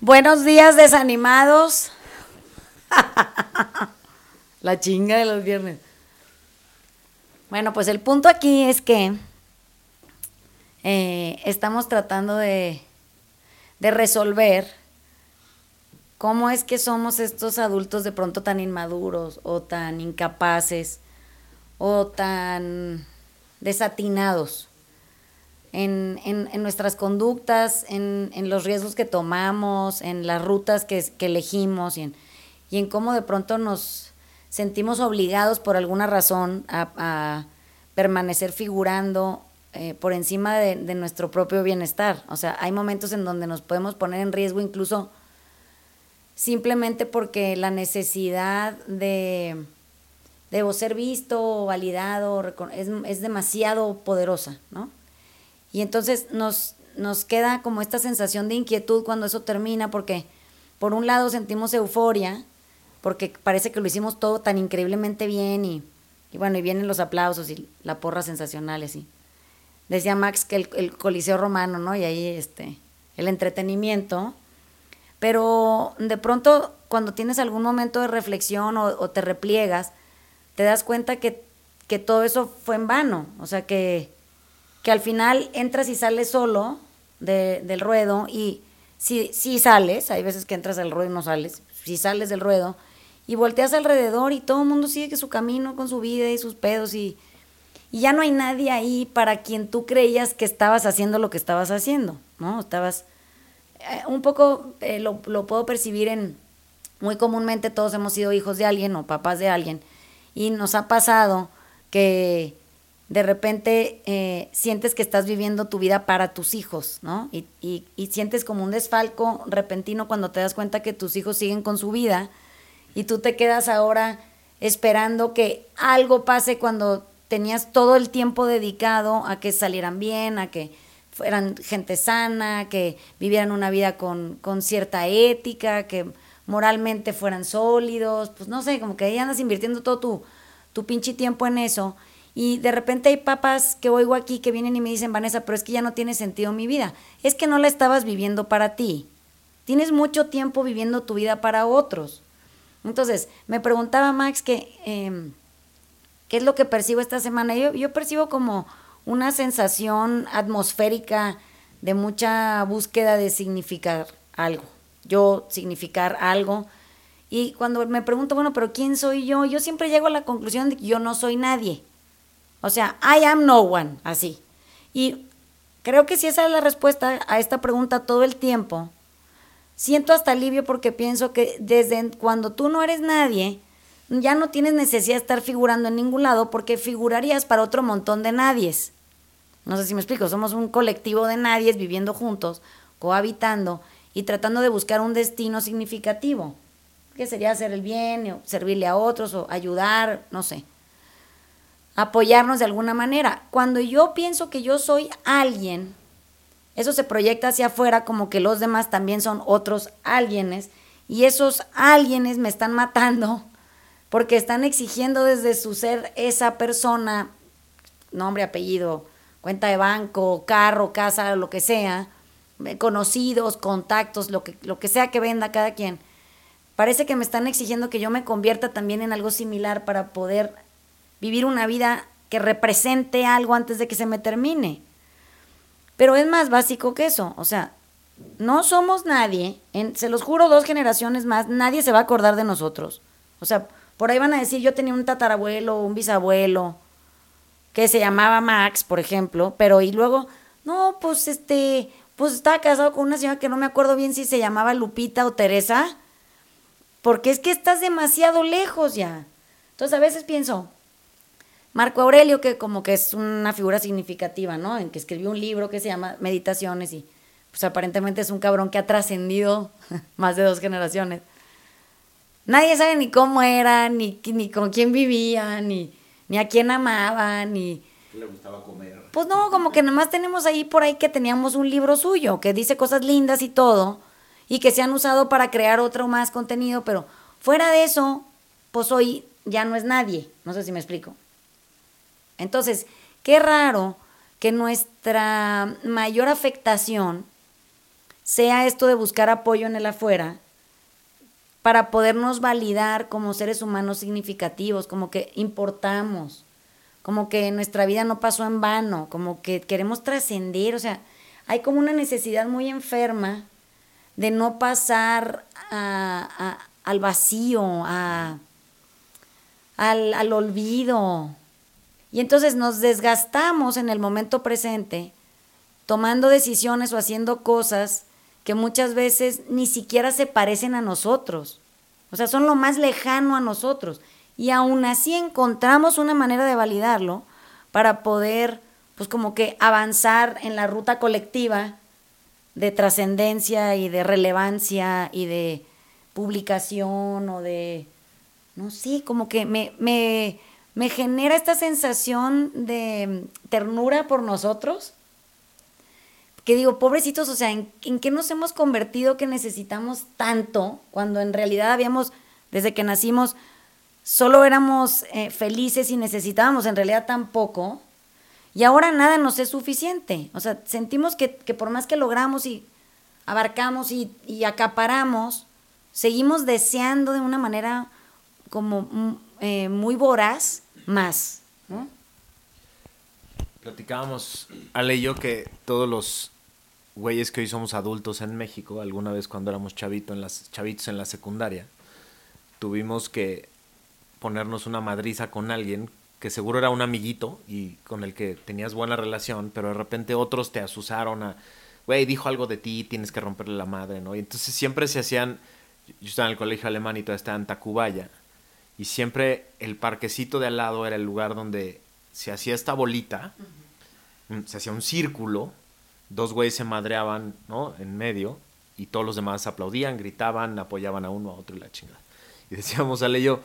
Buenos días desanimados. La chinga de los viernes. Bueno, pues el punto aquí es que eh, estamos tratando de, de resolver cómo es que somos estos adultos de pronto tan inmaduros o tan incapaces o tan desatinados en, en, nuestras conductas, en, en, los riesgos que tomamos, en las rutas que, que elegimos y en, y en, cómo de pronto nos sentimos obligados por alguna razón a, permanecer figurando eh, por encima de, de, nuestro propio bienestar. O sea, hay momentos en donde nos podemos poner en riesgo incluso simplemente porque la necesidad de debo ser visto validado es, es demasiado poderosa, ¿no? Y entonces nos, nos queda como esta sensación de inquietud cuando eso termina, porque por un lado sentimos euforia, porque parece que lo hicimos todo tan increíblemente bien y, bueno, y vienen los aplausos y la porra sensacional, así. Decía Max que el, Coliseo Romano, ¿no? Y ahí este, el entretenimiento. Pero de pronto, cuando tienes algún momento de reflexión o, o te repliegas, te das cuenta que, que todo eso fue en vano. O sea, que, que al final entras y sales solo de, del ruedo y si, si sales, hay veces que entras al ruedo y no sales, si sales del ruedo y volteas alrededor y todo el mundo sigue su camino con su vida y sus pedos y, y ya no hay nadie ahí para quien tú creías que estabas haciendo lo que estabas haciendo, ¿no? Estabas, eh, un poco eh, lo, lo puedo percibir en, muy comúnmente todos hemos sido hijos de alguien o papás de alguien y nos ha pasado que de repente eh, sientes que estás viviendo tu vida para tus hijos, ¿no? Y, y, y, sientes como un desfalco repentino cuando te das cuenta que tus hijos siguen con su vida y tú te quedas ahora esperando que algo pase cuando tenías todo el tiempo dedicado a que salieran bien, a que fueran gente sana, que vivieran una vida con, con cierta ética, que moralmente fueran sólidos, pues no sé, como que ahí andas invirtiendo todo tu, tu pinche tiempo en eso y de repente hay papás que oigo aquí que vienen y me dicen, Vanessa, pero es que ya no tiene sentido mi vida. Es que no la estabas viviendo para ti. Tienes mucho tiempo viviendo tu vida para otros. Entonces, me preguntaba Max que, em, qué es lo que percibo esta semana. Yo, yo percibo como una sensación atmosférica de mucha búsqueda de significar algo. Yo significar algo. Y cuando me pregunto, bueno, pero ¿quién soy yo? Yo siempre llego a la conclusión de que yo no soy nadie. O sea, I am no one, así. Y creo que si esa es la respuesta a esta pregunta todo el tiempo, siento hasta alivio porque pienso que desde cuando tú no eres nadie, ya no tienes necesidad de estar figurando en ningún lado porque figurarías para otro montón de nadies. No sé si me explico, somos un colectivo de nadies viviendo juntos, cohabitando y tratando de buscar un destino significativo, que sería hacer el bien, o servirle a otros o ayudar, no sé apoyarnos de alguna manera. Cuando yo pienso que yo soy alguien, eso se proyecta hacia afuera como que los demás también son otros alguienes y esos alguienes me están matando porque están exigiendo desde su ser esa persona, nombre, apellido, cuenta de banco, carro, casa, lo que sea, conocidos, contactos, lo que, lo que sea que venda cada quien. Parece que me están exigiendo que yo me convierta también en algo similar para poder vivir una vida que represente algo antes de que se me termine. Pero es más básico que eso, o sea, no somos nadie, se los juro dos generaciones más, nadie se va a acordar de nosotros. O sea, por ahí van a decir, yo tenía un tatarabuelo, un bisabuelo, que se llamaba Max, por ejemplo, pero y luego, no, pues este, pues estaba casado con una señora que no me acuerdo bien si se llamaba Lupita o Teresa, porque es que estás demasiado lejos ya. Entonces a veces pienso, Marco Aurelio, que como que es una figura significativa, ¿no? En que escribió un libro que se llama Meditaciones y pues aparentemente es un cabrón que ha trascendido más de dos generaciones. Nadie sabe ni cómo era, ni, ni con quién vivía, ni, ni a quién amaba, ni... ¿Qué le gustaba comer? Pues no, como que nomás tenemos ahí por ahí que teníamos un libro suyo, que dice cosas lindas y todo, y que se han usado para crear otro más contenido, pero fuera de eso, pues hoy ya no es nadie. No sé si me explico. Entonces, qué raro que nuestra mayor afectación sea esto de buscar apoyo en el afuera para podernos validar como seres humanos significativos, como que importamos, como que nuestra vida no pasó en vano, como que queremos trascender, o sea, hay como una necesidad muy enferma de no pasar al vacío, al, al olvido. Y entonces nos desgastamos en el momento presente tomando decisiones o haciendo cosas que muchas veces ni siquiera se parecen a nosotros. O sea, son lo más lejano a nosotros. Y aún así encontramos una manera de validarlo para poder, pues como que avanzar en la ruta colectiva de trascendencia y de relevancia y de publicación o de, no sé, como que me, me genera esta sensación de ternura por nosotros que digo, pobrecitos, o sea, ¿en, qué nos hemos convertido que necesitamos tanto cuando en realidad habíamos, desde que nacimos, solo éramos eh, felices y necesitábamos en realidad tan poco? Y ahora nada nos es suficiente. O sea, sentimos que, por más que logramos y abarcamos y, y, acaparamos, seguimos deseando de una manera como mm, eh, muy voraz más. Platicábamos, Ale y yo, que todos los güeyes que hoy somos adultos en México, alguna vez cuando éramos chavito en las, chavitos en la secundaria, tuvimos que ponernos una madriza con alguien que seguro era un amiguito y con el que tenías buena relación, pero de repente otros te asusaron a, güey, dijo algo de ti, tienes que romperle la madre, ¿no? Y entonces siempre se hacían, yo estaba en el colegio alemán y todavía estaba en Tacubaya, y siempre el parquecito de al lado era el lugar donde se hacía esta bolita, se hacía un círculo, dos güeyes se madreaban, ¿no? En medio, y todos los demás aplaudían, gritaban, apoyaban a uno a otro y la chingada. Y decíamos, Ale yo,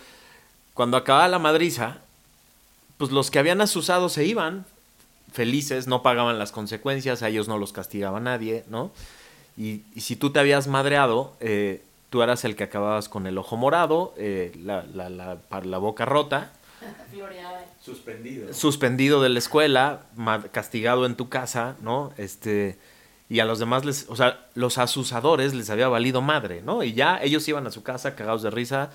cuando acababa la madriza, pues los que habían asusado se iban, felices, no pagaban las consecuencias, a ellos no los castigaba nadie, ¿no? Y, si tú te habías madreado, eh, tú eras el que acababas con el ojo morado, eh, la, la, la, la boca rota. Suspendido. Suspendido de la escuela, castigado en tu casa, ¿no? Este, y a los demás les, o sea, los asusadores les había valido madre, ¿no? Y ya ellos iban a su casa cagados de risa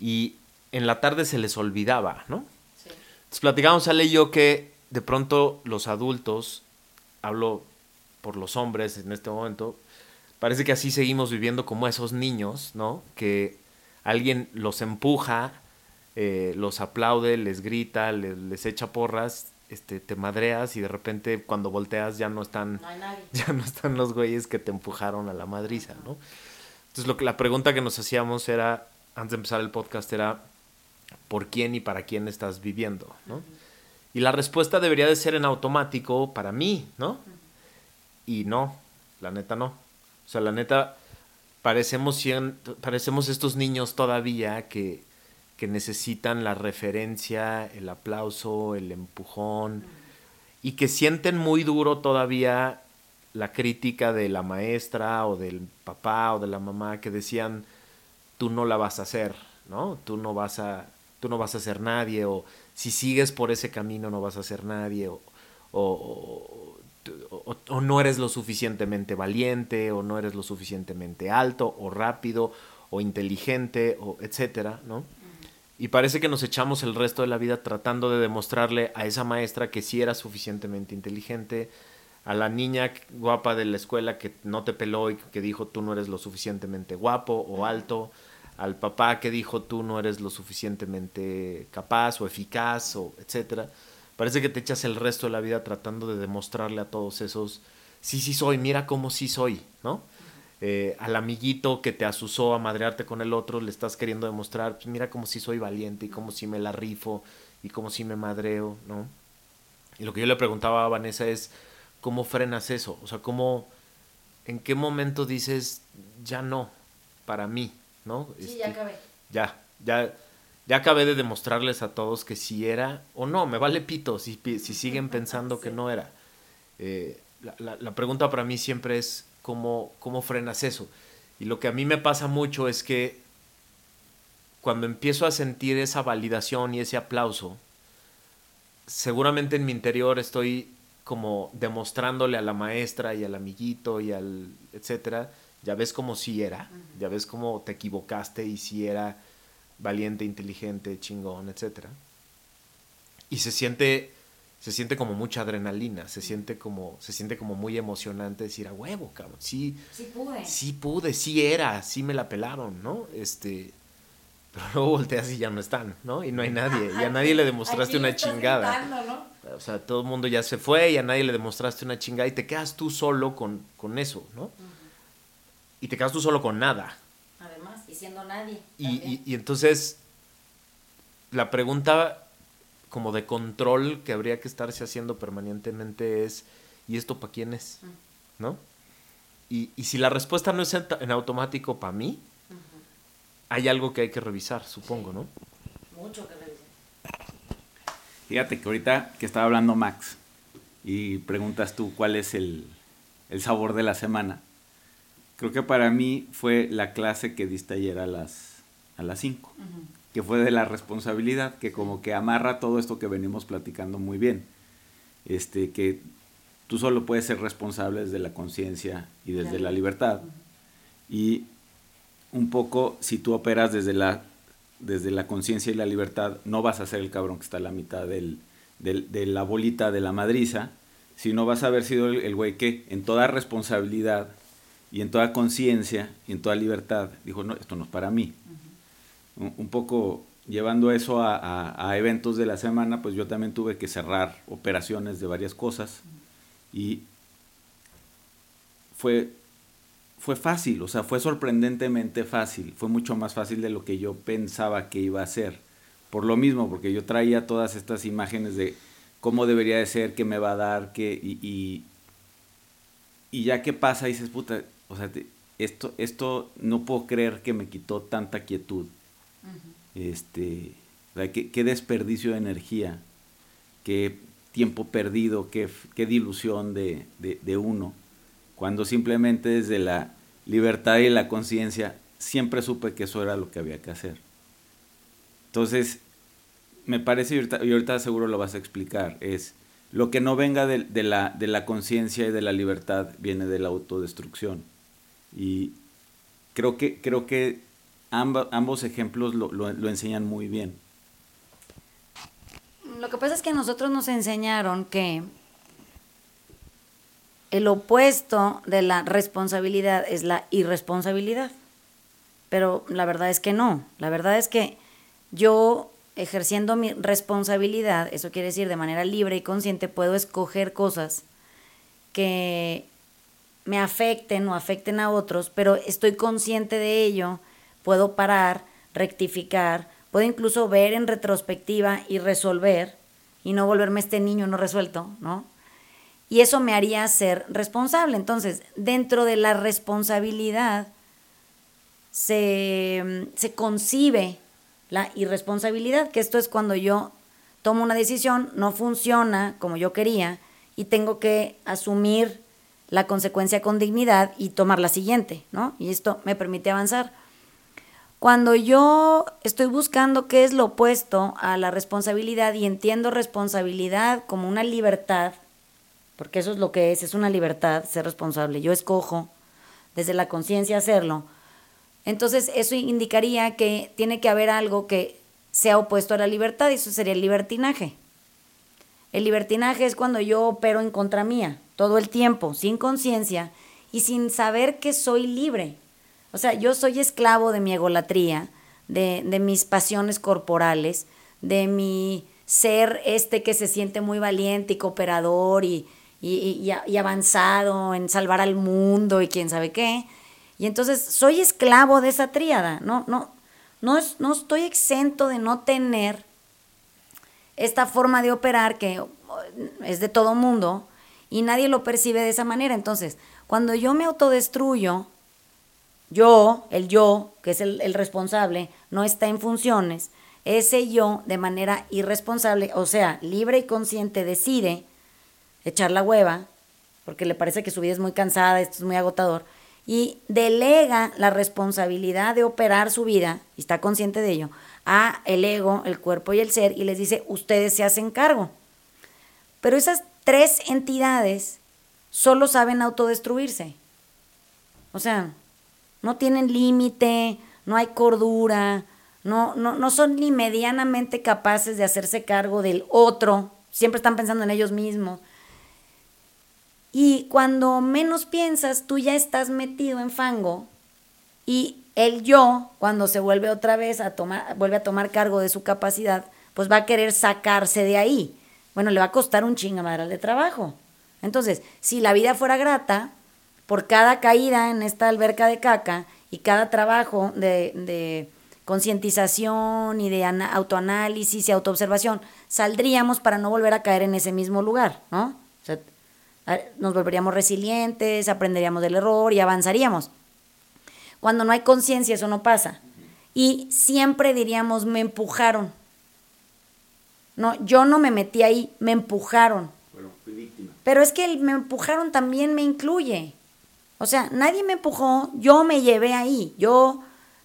y en la tarde se les olvidaba, ¿no? Sí. Entonces platicamos Ale y yo que de pronto los adultos, hablo por los hombres en este momento, parece que así seguimos viviendo como esos niños, ¿no? Que alguien los empuja eh, los aplaude, les grita, les, echa porras, este, te madreas y de repente cuando volteas ya no están, ya no están los güeyes que te empujaron a la madriza, ¿no? Entonces lo que la pregunta que nos hacíamos era, antes de empezar el podcast, era ¿por quién y para quién estás viviendo, ¿no? Y la respuesta debería de ser en automático para mí, ¿no? Y no, la neta no. O sea, la neta, parecemos, parecemos estos niños todavía que, que necesitan la referencia, el aplauso, el empujón, y que sienten muy duro todavía la crítica de la maestra o del papá o de la mamá que decían tú no la vas a hacer, ¿no? Tú no vas a tú no vas a ser nadie o si sigues por ese camino no vas a ser nadie o, o, o, no eres lo suficientemente valiente o no eres lo suficientemente alto o rápido o inteligente o etcétera, ¿no? Y parece que nos echamos el resto de la vida tratando de demostrarle a esa maestra que sí era suficientemente inteligente, a la niña guapa de la escuela que no te peló y que dijo tú no eres lo suficientemente guapo o alto, al papá que dijo tú no eres lo suficientemente capaz o eficaz o etcétera. Parece que te echas el resto de la vida tratando de demostrarle a todos esos sí sí soy, mira cómo sí soy, ¿no? Eh, al amiguito que te asusó a madrearte con el otro, le estás queriendo demostrar, pues mira como si soy valiente y como si me la rifo y como si me madreo, ¿no? Y lo que yo le preguntaba a Vanessa es, ¿cómo frenas eso? O sea, ¿cómo, en qué momento dices, ya no, para mí, ¿no? Sí, ya este, acabé. Ya, ya, ya acabé de demostrarles a todos que si era o no, me vale pito si, si siguen pensando que no era. Eh, la, la pregunta para mí siempre es, cómo, cómo frenas eso. Y lo que a mí me pasa mucho es que cuando empiezo a sentir esa validación y ese aplauso, seguramente en mi interior estoy como demostrándole a la maestra y al amiguito y al etcétera, ya ves como si era, ya ves como te equivocaste y si era valiente, inteligente, chingón, etcétera. Y se siente se siente como mucha adrenalina, se siente como se siente como muy emocionante decir a huevo, cabrón. Sí, sí pude. Sí pude, sí era, sí me la pelaron, ¿no? Este pero luego volteas y ya no están, ¿no? Y no hay nadie, y a nadie le demostraste una chingada. O sea, todo el mundo ya se fue y a nadie le demostraste una chingada y te quedas tú solo con, con eso, ¿no? Y te quedas tú solo con nada. Y siendo nadie. Y, y, entonces, la pregunta como de control que habría que estarse haciendo permanentemente es, ¿y esto para quién es? ¿No? Y, y, si la respuesta no es en, automático para mí, hay algo que hay que revisar, supongo, ¿no? Mucho que revisar. Fíjate que ahorita que estaba hablando Max y preguntas tú cuál es el, sabor de la semana, creo que para mí fue la clase que diste ayer a las a las 5, que fue de la responsabilidad, que como que amarra todo esto que venimos platicando muy bien. Este, que tú solo puedes ser responsable desde la conciencia y desde la libertad. Y un poco, si tú operas desde la, desde la conciencia y la libertad, no vas a ser el cabrón que está a la mitad del, de la bolita de la madriza, sino vas a haber sido el, güey que en toda responsabilidad y en toda conciencia y en toda libertad dijo, no, esto no es para mí. un, poco llevando eso a, a, eventos de la semana, pues yo también tuve que cerrar operaciones de varias cosas y fue fue fácil, o sea, fue sorprendentemente fácil, fue mucho más fácil de lo que yo pensaba que iba a ser. Por lo mismo, porque yo traía todas estas imágenes de cómo debería de ser, qué me va a dar, qué, y, y, ya que pasa, dices, puta, o sea, esto, esto no puedo creer que me quitó tanta quietud. Este, qué, qué, desperdicio de energía, qué tiempo perdido, qué, qué dilución de, de, de uno cuando simplemente desde la libertad y la conciencia siempre supe que eso era lo que había que hacer. Entonces, me parece, y ahorita, seguro lo vas a explicar, es lo que no venga de, la, de la conciencia y de la libertad viene de la autodestrucción. Y creo que, creo que ambos ejemplos lo, lo enseñan muy bien. Lo que pasa es que a nosotros nos enseñaron que el opuesto de la responsabilidad es la irresponsabilidad. Pero la verdad es que no. La verdad es que yo, ejerciendo mi responsabilidad, eso quiere decir de manera libre y consciente, puedo escoger cosas que me afecten o afecten a otros, pero estoy consciente de ello, puedo parar, rectificar, puedo incluso ver en retrospectiva y resolver y no volverme este niño no resuelto, ¿no? y eso me haría ser responsable. Entonces, dentro de la responsabilidad se, se concibe la irresponsabilidad, que esto es cuando yo tomo una decisión, no funciona como yo quería y tengo que asumir la consecuencia con dignidad y tomar la siguiente, ¿no? Y esto me permite avanzar. Cuando yo estoy buscando qué es lo opuesto a la responsabilidad y entiendo responsabilidad como una libertad, porque eso es lo que es, es una libertad ser responsable. Yo escojo desde la conciencia hacerlo. Entonces eso indicaría que tiene que haber algo que sea opuesto a la libertad y eso sería el libertinaje. El libertinaje es cuando yo opero en contra mía todo el tiempo, sin conciencia y sin saber que soy libre. O sea, yo soy esclavo de mi egolatría, de, de mis pasiones corporales, de mi ser este que se siente muy valiente y cooperador y, y, y, avanzado en salvar al mundo y quién sabe qué. Y entonces soy esclavo de esa tríada, no, no, no, no estoy exento de no tener esta forma de operar que es de todo mundo y nadie lo percibe de esa manera. Entonces, cuando yo me autodestruyo, yo, el yo, que es el, el responsable, no está en funciones, ese yo de manera irresponsable, o sea, libre y consciente, decide echar la hueva, porque le parece que su vida es muy cansada, esto es muy agotador, y delega la responsabilidad de operar su vida, y está consciente de ello, a el ego, el cuerpo y el ser, y les dice, ustedes se hacen cargo. Pero esas tres entidades solo saben autodestruirse. O sea, no tienen límite, no hay cordura, no, no, no son ni medianamente capaces de hacerse cargo del otro, siempre están pensando en ellos mismos. Y cuando menos piensas, tú ya estás metido en fango y el yo, cuando se vuelve otra vez a tomar, vuelve a tomar cargo de su capacidad, pues va a querer sacarse de ahí. Bueno, le va a costar un chingamadral de trabajo. Entonces, si la vida fuera grata, por cada caída en esta alberca de caca y cada trabajo de, de concientización y de autoanálisis y autoobservación, saldríamos para no volver a caer en ese mismo lugar, ¿no? O sea, nos volveríamos resilientes, aprenderíamos del error y avanzaríamos. Cuando no hay conciencia eso no pasa. Y siempre diríamos, me empujaron. No, yo no me metí ahí, me empujaron. Bueno, fui víctima. Pero es que el me empujaron también me incluye. O sea, nadie me empujó, yo me llevé ahí. Yo,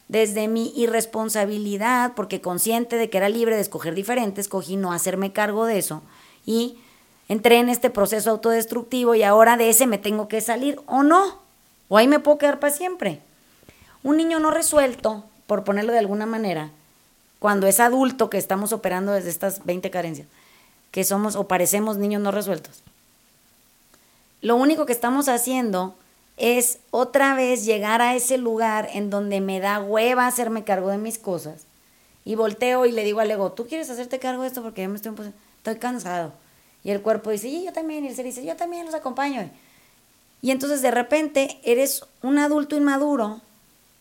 desde mi irresponsabilidad, porque consciente de que era libre de escoger diferente, escogí no hacerme cargo de eso. Y entré en este proceso autodestructivo y ahora de ese me tengo que salir o no. O ahí me puedo quedar para siempre. Un niño no resuelto, por ponerlo de alguna manera, cuando es adulto que estamos operando desde estas 20 carencias, que somos o parecemos niños no resueltos. Lo único que estamos haciendo es otra vez llegar a ese lugar en donde me da hueva hacerme cargo de mis cosas. Y volteo y le digo al ego, ¿tú quieres hacerte cargo de esto? Porque yo me estoy, estoy cansado. Y el cuerpo dice, y yo también. Y el ser dice, yo también los acompaño. Y entonces de repente eres un adulto inmaduro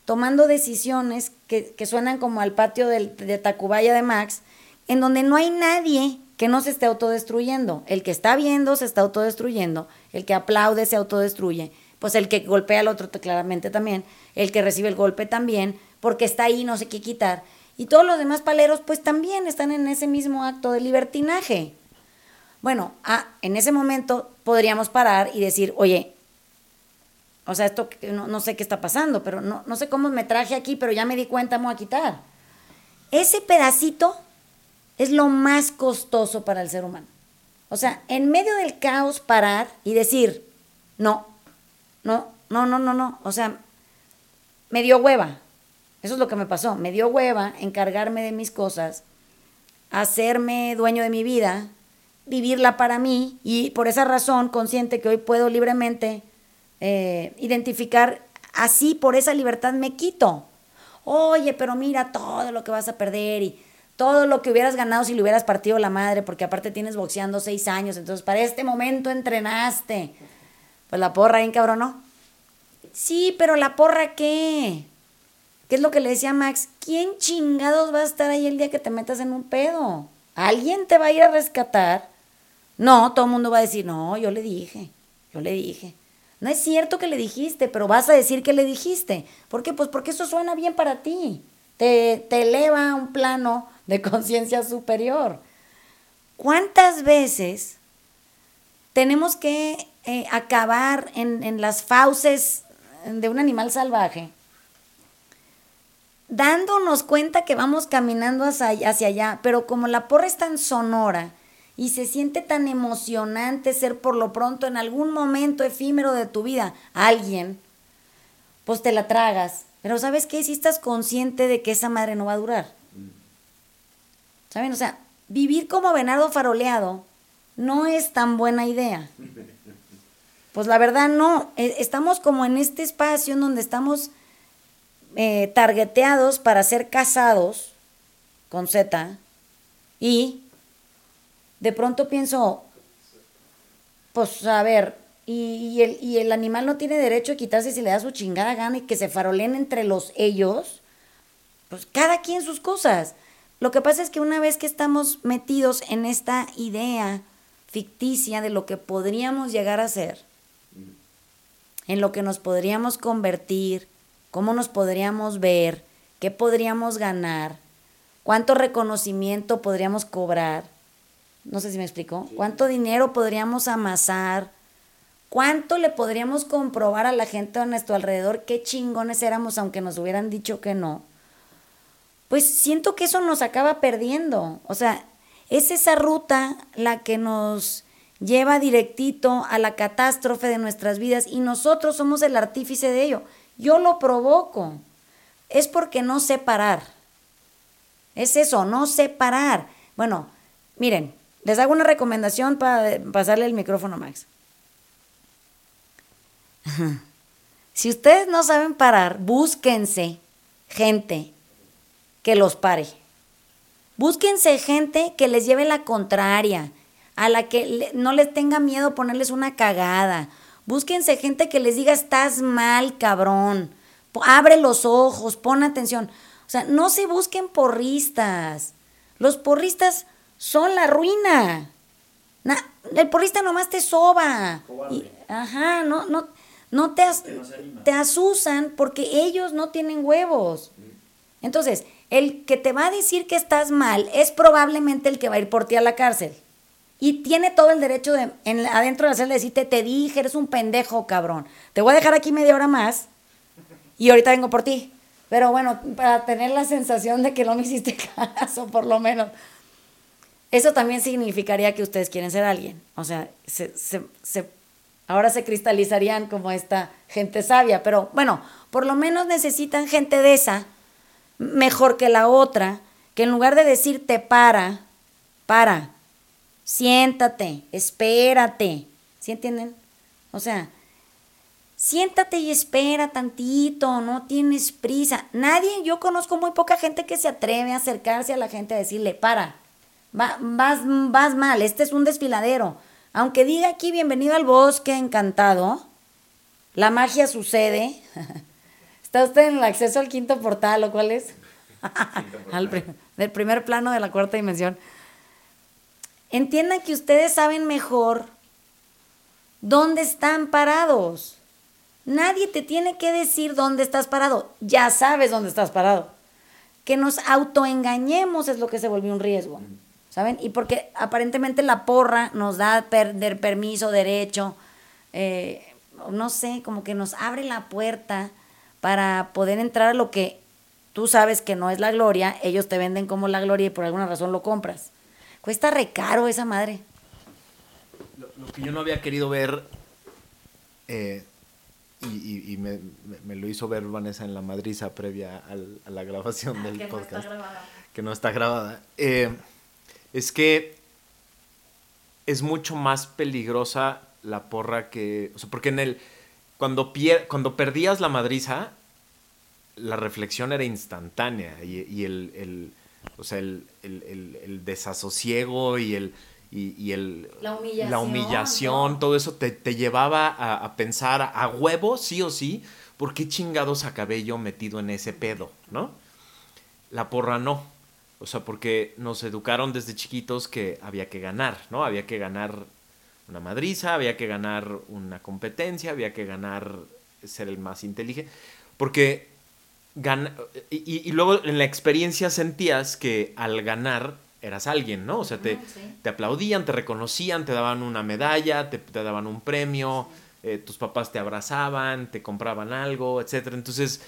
tomando decisiones que, suenan como al patio de Tacubaya de Max, en donde no hay nadie que no se esté autodestruyendo. El que está viendo se está autodestruyendo, el que aplaude se autodestruye, pues el que golpea al otro claramente también, el que recibe el golpe también, porque está ahí, no sé qué quitar. Y todos los demás paleros pues también están en ese mismo acto de libertinaje. Bueno, ah, en ese momento podríamos parar y decir, oye, o sea, esto no, no sé qué está pasando, pero no, no sé cómo me traje aquí, pero ya me di cuenta, me a quitar. Ese pedacito es lo más costoso para el ser humano. O sea, en medio del caos parar y decir, no, no, no, no, no, no. O sea, me dio hueva. Eso es lo que me pasó. Me dio hueva encargarme de mis cosas, hacerme dueño de mi vida, vivirla para mí y por esa razón, consciente que hoy puedo libremente eh, identificar, así por esa libertad me quito. Oye, pero mira todo lo que vas a perder y todo lo que hubieras ganado si le hubieras partido la madre, porque aparte tienes boxeando seis años, entonces para este momento entrenaste. Pues la porra, ¿en cabrón, no? Sí, pero la porra, ¿qué? ¿Qué es lo que le decía Max? ¿Quién chingados va a estar ahí el día que te metas en un pedo? ¿Alguien te va a ir a rescatar? No, todo el mundo va a decir, no, yo le dije, yo le dije. No es cierto que le dijiste, pero vas a decir que le dijiste. ¿Por qué? Pues porque eso suena bien para ti. Te, te eleva a un plano de conciencia superior. ¿Cuántas veces tenemos que eh, acabar en, en las fauces de un animal salvaje? dándonos cuenta que vamos caminando hacia, hacia allá, pero como la porra es tan sonora y se siente tan emocionante ser por lo pronto en algún momento efímero de tu vida alguien, pues te la tragas. Pero ¿sabes qué? Si estás consciente de que esa madre no va a durar. ¿Saben? O sea, vivir como venado faroleado no es tan buena idea. Pues la verdad no. E, estamos como en este espacio en donde estamos eh, targeteados para ser casados con Z y de pronto pienso, pues a ver, y, el, el animal no tiene derecho a quitarse si le da su chingada gana y que se faroleen entre los ellos, pues cada quien sus cosas. Lo que pasa es que una vez que estamos metidos en esta idea ficticia de lo que podríamos llegar a ser, en lo que nos podríamos convertir, cómo nos podríamos ver, qué podríamos ganar, cuánto reconocimiento podríamos cobrar, no sé si me explico. ¿Cuánto dinero podríamos amasar? ¿Cuánto le podríamos comprobar a la gente a nuestro alrededor qué chingones éramos aunque nos hubieran dicho que no? Pues siento que eso nos acaba perdiendo. O sea, es esa ruta la que nos lleva directito a la catástrofe de nuestras vidas y nosotros somos el artífice de ello. Yo lo provoco. Es porque no sé parar. Es eso, no sé parar. Bueno, miren, les hago una recomendación para pasarle el micrófono a Max. Si ustedes no saben parar, búsquense gente que los pare. Búsquense gente que les lleve la contraria, a la que no les tenga miedo ponerles una cagada. Búsquense gente que les diga, estás mal, cabrón. Abre los ojos, pon atención. O sea, no se busquen porristas. Los porristas son la ruina. el porrista nomás te soba. ajá, no, no, no te, te asusan porque ellos no tienen huevos. Entonces, el que te va a decir que estás mal es probablemente el que va a ir por ti a la cárcel. Y tiene todo el derecho de, en, adentro de la celda, decirte, te dije, eres un pendejo, cabrón. Te voy a dejar aquí media hora más y ahorita vengo por ti. Pero bueno, para tener la sensación de que no me hiciste caso, por lo menos. Eso también significaría que ustedes quieren ser alguien. O sea, se, ahora se cristalizarían como esta gente sabia. Pero bueno, por lo menos necesitan gente de esa, mejor que la otra, que en lugar de decirte para, para, siéntate, espérate. ¿Sí entienden? O sea, siéntate y espera tantito, no tienes prisa. Nadie, yo conozco muy poca gente que se atreve a acercarse a la gente a decirle, para, vas, vas mal, este es un desfiladero. Aunque diga aquí bienvenido al bosque encantado, la magia sucede. ¿Está usted en el acceso al quinto portal o cuál es? al del primer plano de la cuarta dimensión. Entiendan que ustedes saben mejor dónde están parados. Nadie te tiene que decir dónde estás parado. Ya sabes dónde estás parado. Que nos autoengañemos es lo que se volvió un riesgo. ¿Saben? Y porque aparentemente la porra nos da perder permiso, derecho, eh, no sé, como que nos abre la puerta para poder entrar a lo que tú sabes que no es la gloria, ellos te venden como la gloria y por alguna razón lo compras. Cuesta recaro esa madre. Lo, que yo no había querido ver, eh, y, me, lo hizo ver Vanessa en la madriza previa a la grabación del podcast, que no está grabada, eh, es que es mucho más peligrosa la porra que, o sea, porque en el, cuando, cuando perdías la madriza, la reflexión era instantánea y, el o sea, el, desasosiego y el... Y, el, la humillación, todo eso te, llevaba a, pensar a huevo, sí o sí, ¿por qué chingados acabé yo metido en ese pedo, no? La porra no. O sea, porque nos educaron desde chiquitos que había que ganar, ¿no? Había que ganar una madriza, había que ganar una competencia, había que ganar ser el más inteligente. Porque y, luego en la experiencia sentías que al ganar eras alguien, ¿no? O sea, te, te aplaudían, te reconocían, te daban una medalla, te, daban un premio, eh, tus papás te abrazaban, te compraban algo, etc. Entonces,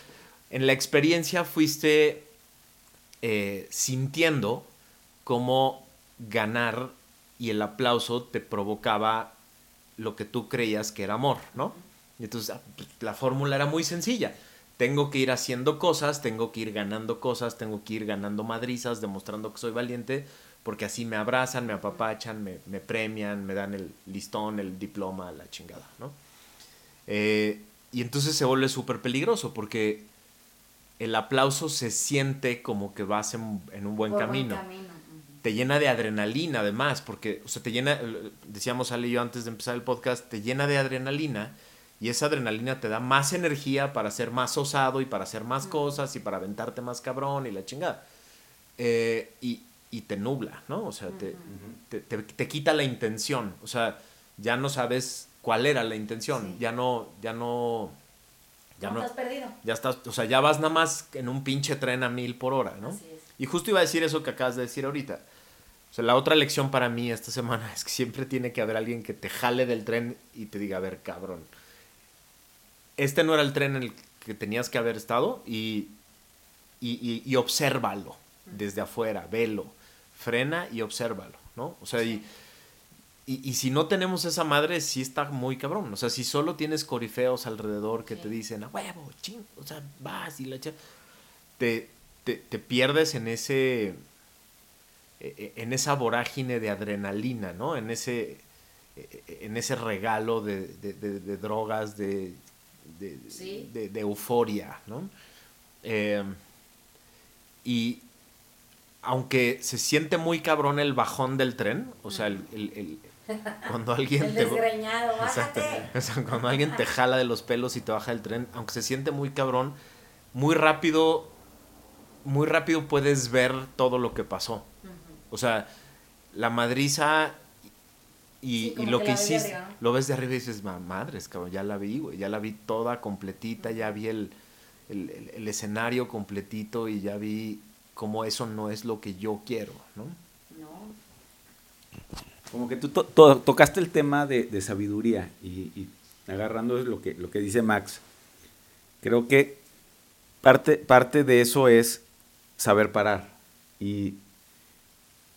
en la experiencia fuiste eh, sintiendo cómo ganar y el aplauso te provocaba lo que tú creías que era amor, ¿no? Y entonces ah, pues, la fórmula era muy sencilla tengo que ir haciendo cosas, tengo que ir ganando cosas, tengo que ir ganando madrizas, demostrando que soy valiente, porque así me abrazan, me apapachan, me, premian, me dan el listón, el diploma, la chingada, ¿no? Eh, y entonces se vuelve súper peligroso, porque el aplauso se siente como que vas en, un buen camino. Te llena de adrenalina, además, porque, o sea, te llena, decíamos Ale y yo antes de empezar el podcast, te llena de adrenalina y esa adrenalina te da más energía para ser más osado y para hacer más cosas y para aventarte más cabrón y la chingada. Eh, y, te nubla, ¿no? O sea, te, te, quita la intención. O sea, ya no sabes cuál era la intención. Ya no, ya no. Ya no, estás perdido. Ya estás, o sea, ya vas nada más en un pinche tren a mil por hora, ¿no? Y justo iba a decir eso que acabas de decir ahorita. O sea, la otra lección para mí esta semana es que siempre tiene que haber alguien que te jale del tren y te diga, a ver, cabrón este no era el tren en el que tenías que haber estado y, y, y, obsérvalo desde afuera, velo, frena y obsérvalo, ¿no? O sea, y y, si no tenemos esa madre, sí está muy cabrón. O sea, si solo tienes corifeos alrededor que te dicen, a huevo, ching, o sea, vas y la te, te, te pierdes en ese e, e, en esa vorágine de adrenalina, ¿no? En ese, e, en ese regalo de, drogas, de, de, euforia, ¿no? Eh, y aunque se siente muy cabrón el bajón del tren, o sea, el, cuando alguien te, cuando alguien te jala de los pelos y te baja del tren, aunque se siente muy cabrón, muy rápido, muy rápido puedes ver todo lo que pasó. O sea, la madriza y, lo que, hiciste, lo ves de arriba y dices, madres, cabrón, ya la vi, güey, ya la vi toda completita, ya vi el, el, escenario completito y ya vi cómo eso no es lo que yo quiero, ¿no? No. Como que tú tocaste el tema de, sabiduría y, agarrando lo que, lo que dice Max, creo que parte, parte de eso es saber parar y,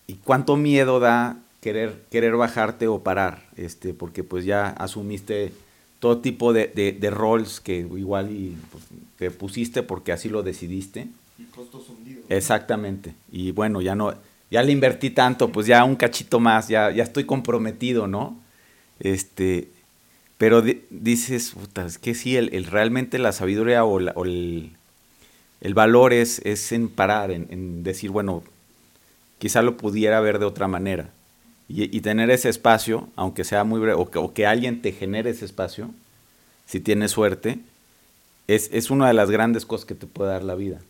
y cuánto miedo da querer, querer bajarte o parar, este, porque pues ya asumiste todo tipo de, de, roles que igual y, pues, te pusiste porque así lo decidiste. Y costos hundidos. Exactamente. Y bueno, ya no, ya le invertí tanto, pues ya un cachito más, ya, ya estoy comprometido, ¿no? Este, pero dices, puta, es que sí, el, realmente la sabiduría o, el, el, valor es, es en parar, en, decir, bueno, quizá lo pudiera ver de otra manera y, tener ese espacio, aunque sea muy breve, o que, alguien te genere ese espacio, si tienes suerte, es, es, una de las grandes cosas que te puede dar la vida.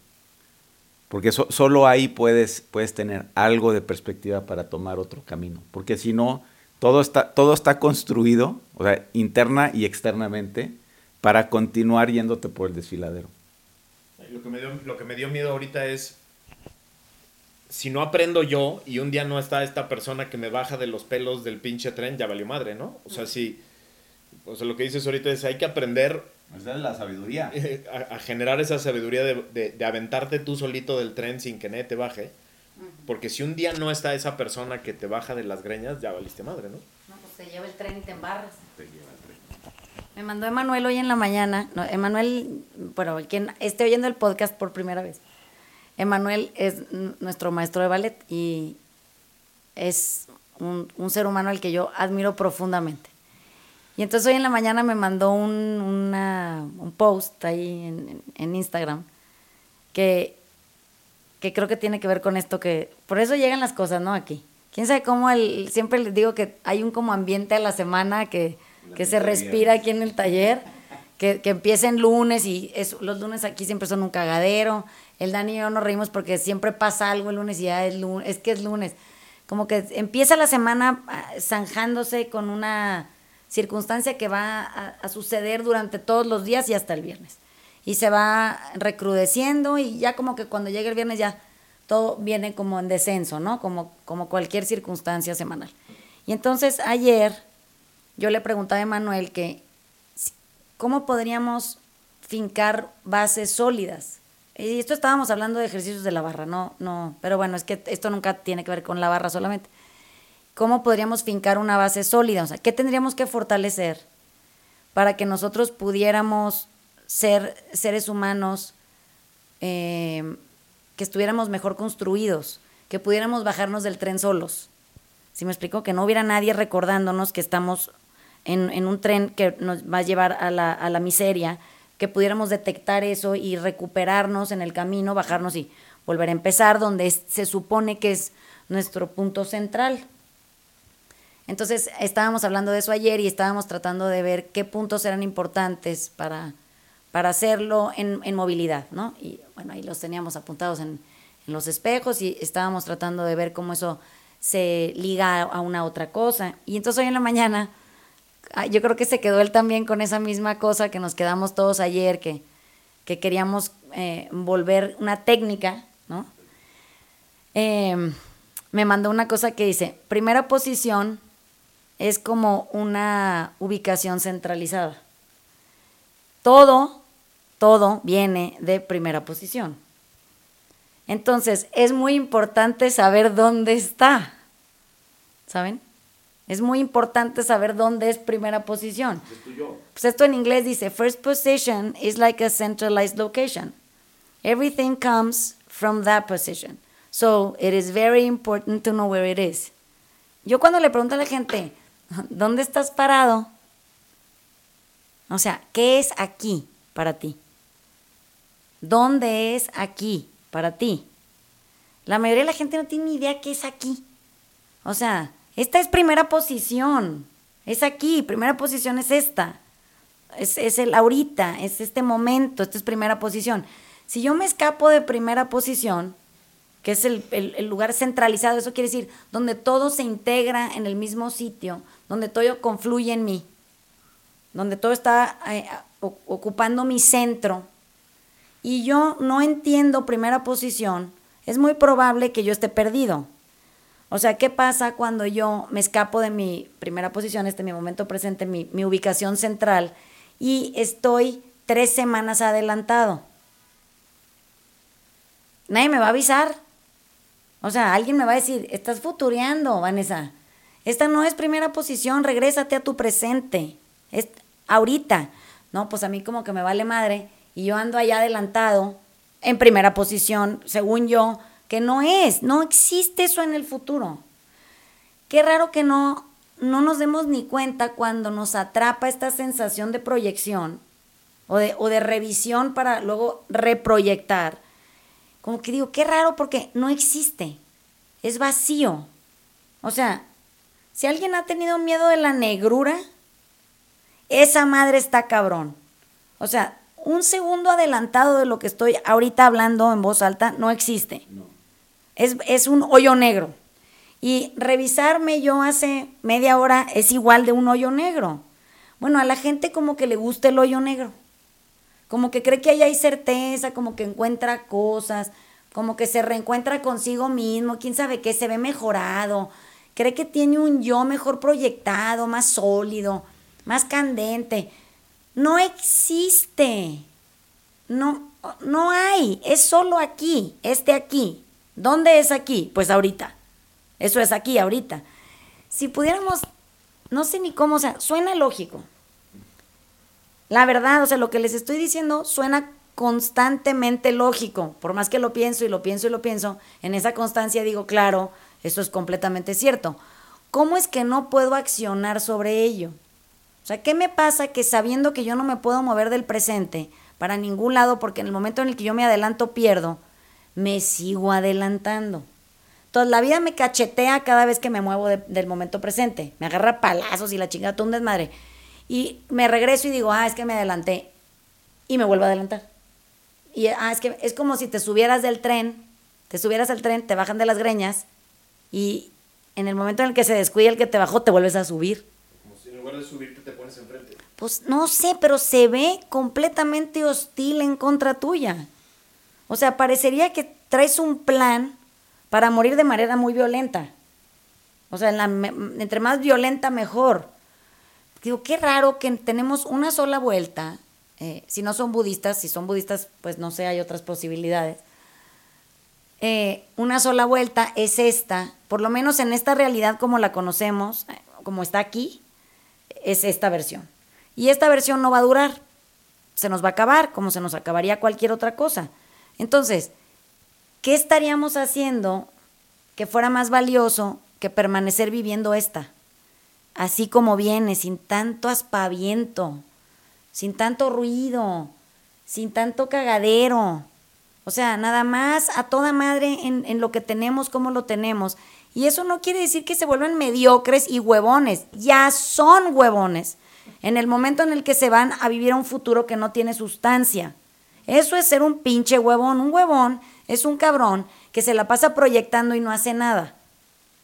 Porque solo ahí puedes, puedes tener algo de perspectiva para tomar otro camino. Porque si no, todo está, todo está construido, o sea, interna y externamente, para continuar yéndote por el desfiladero. Lo que me dio, lo que me dio miedo ahorita es si no aprendo yo y un día no está esta persona que me baja de los pelos del pinche tren, ya valió madre, ¿no? O sea, si, o sea, lo que dices ahorita es, hay que aprender... Esa es la sabiduría. A, generar esa sabiduría de, de, aventarte tú solito del tren sin que nadie te baje. Porque si un día no está esa persona que te baja de las greñas, ya valiste madre, ¿no? No, pues te lleva el tren y te embarras. Te lleva el tren. Me mandó Emanuel hoy en la mañana. No, Emanuel, bueno, quien esté oyendo el podcast por primera vez Emanuel es nuestro maestro de ballet y es un, ser humano al que yo admiro profundamente. Y entonces hoy en la mañana me mandó un, post ahí en, Instagram que, que, creo que tiene que ver con esto que... Por eso llegan las cosas, ¿no? Aquí. ¿Quién sabe cómo el... Siempre les digo que hay un como ambiente a la semana que, que se respira aquí en el taller, que, que empieza en lunes y los lunes aquí siempre son un cagadero el Dani y yo nos reímos porque siempre pasa algo el lunes y ya es lunes, es que es lunes. Como que empieza la semana ah, zanjándose con una circunstancia que va a, suceder durante todos los días y hasta el viernes. Y se va recrudeciendo y ya como que cuando llega el viernes ya todo viene como en descenso, ¿no? Como, como cualquier circunstancia semanal. Y entonces ayer yo le preguntaba a Emanuel que cómo podríamos fincar bases sólidas y esto estábamos hablando de ejercicios de la barra, no, no, pero bueno, es que esto nunca tiene que ver con la barra solamente. ¿Cómo podríamos fincar una base sólida? O sea, ¿qué tendríamos que fortalecer para que nosotros pudiéramos ser seres humanos eh, que estuviéramos mejor construidos, que pudiéramos bajarnos del tren solos? Si me explico? Que no hubiera nadie recordándonos que estamos en, un tren que nos va a llevar a la, a la miseria, que pudiéramos detectar eso y recuperarnos en el camino, bajarnos y volver a empezar donde se supone que es nuestro punto central. Entonces estábamos hablando de eso ayer y estábamos tratando de ver qué puntos eran importantes para, para hacerlo en, en movilidad, ¿no? Y bueno, ahí los teníamos apuntados en, los espejos y estábamos tratando de ver cómo eso se liga a una otra cosa. Y entonces hoy en la mañana Ah, yo creo que se quedó él también con esa misma cosa que nos quedamos todos ayer, que, que queríamos eh, volver una técnica, ¿no? Em, me mandó una cosa que dice, primera posición es como una ubicación centralizada. Todo, todo viene de primera posición. Entonces, es muy importante saber dónde está. ¿Saben? Es muy importante saber dónde es primera posición. Pues esto en inglés dice, first position is like a centralized location. Everything comes from that position. So it is very important to know where it is. Yo cuando le pregunto a la gente, ¿dónde estás parado? O sea, ¿qué es aquí para ti? ¿Dónde es aquí para ti? La mayoría de la gente no tiene ni idea qué es aquí. O sea, esta es primera posición. Es aquí, primera posición es esta. Es, es el ahorita, es este momento, esta es primera posición. Si yo me escapo de primera posición, que es el, lugar centralizado, eso quiere decir donde todo se integra en el mismo sitio, donde todo confluye en mí, donde todo está eh, ocupando mi centro, y yo no entiendo primera posición, es muy probable que yo esté perdido. O sea, ¿qué pasa cuando yo me escapo de mi primera posición, este mi momento presente, mi, mi ubicación central, y estoy tres semanas adelantado? Nadie me va a avisar. O sea, alguien me va a decir, estás futureando, Vanessa. Esta no es primera posición, regrésate a tu presente. Es ahorita. No, pues a mí como que me vale madre y yo ando allá adelantado en primera posición, según yo, que no es, no existe eso en el futuro. Qué raro que no, no nos demos ni cuenta cuando nos atrapa esta sensación de proyección o de, o de revisión para luego reproyectar como que digo, qué raro porque no existe, es vacío. O sea, si alguien ha tenido miedo de la negrura, esa madre está cabrón. O sea, un segundo adelantado de lo que estoy ahorita hablando en voz alta no existe. Es, es un hoyo negro. Y revisarme yo hace media hora es igual de un hoyo negro. Bueno, a la gente como que le gusta el hoyo negro como que cree que ahí hay certeza, como que encuentra cosas, como que se reencuentra consigo mismo, quién sabe qué, se ve mejorado, cree que tiene un yo mejor proyectado, más sólido, más candente. No existe. No, no hay. Es solo aquí, este aquí. ¿Dónde es aquí? Pues ahorita. Eso es aquí, ahorita. Si pudiéramos, no sé ni cómo, o sea, suena lógico. La verdad, o sea, lo que les estoy diciendo suena constantemente lógico, por más que lo pienso y lo pienso y lo pienso, en esa constancia digo, claro, eso es completamente cierto. ¿Cómo es que no puedo accionar sobre ello? O sea, ¿qué me pasa que sabiendo que yo no me puedo mover del presente para ningún lado, porque en el momento en el que yo me adelanto pierdo, me sigo adelantando? Entonces la vida me cachetea cada vez que me muevo del momento presente, me agarra palazos y la chingada, todo un desmadre y me regreso y digo, ah, es que me adelanté. Y me vuelvo a adelantar. Y ah, es que es como si te subieras del tren, te subieras al tren, te bajan de las greñas y en el momento en el que se descuida el que te bajó, te vuelves a subir. Como si en lugar de subirte te pones enfrente. Pues no sé, pero se ve completamente hostil en contra tuya. O sea, parecería que traes un plan para morir de manera muy violenta. O sea, entre más violenta, mejor. Digo, qué raro que tenemos una sola vuelta, eh, si no son budistas, si son budistas, pues no sé, hay otras posibilidades. Eh, una sola vuelta es esta, por lo menos en esta realidad como la conocemos, eh, como está aquí, es esta versión. Y esta versión no va a durar, se nos va a acabar, como se nos acabaría cualquier otra cosa. Entonces, ¿qué estaríamos haciendo que fuera más valioso que permanecer viviendo esta? Así como viene, sin tanto aspaviento, sin tanto ruido, sin tanto cagadero. O sea, nada más a toda madre en, lo que tenemos, como lo tenemos. Y eso no quiere decir que se vuelvan mediocres y huevones. Ya son huevones. En el momento en el que se van a vivir a un futuro que no tiene sustancia. Eso es ser un pinche huevón. Un huevón es un cabrón que se la pasa proyectando y no hace nada.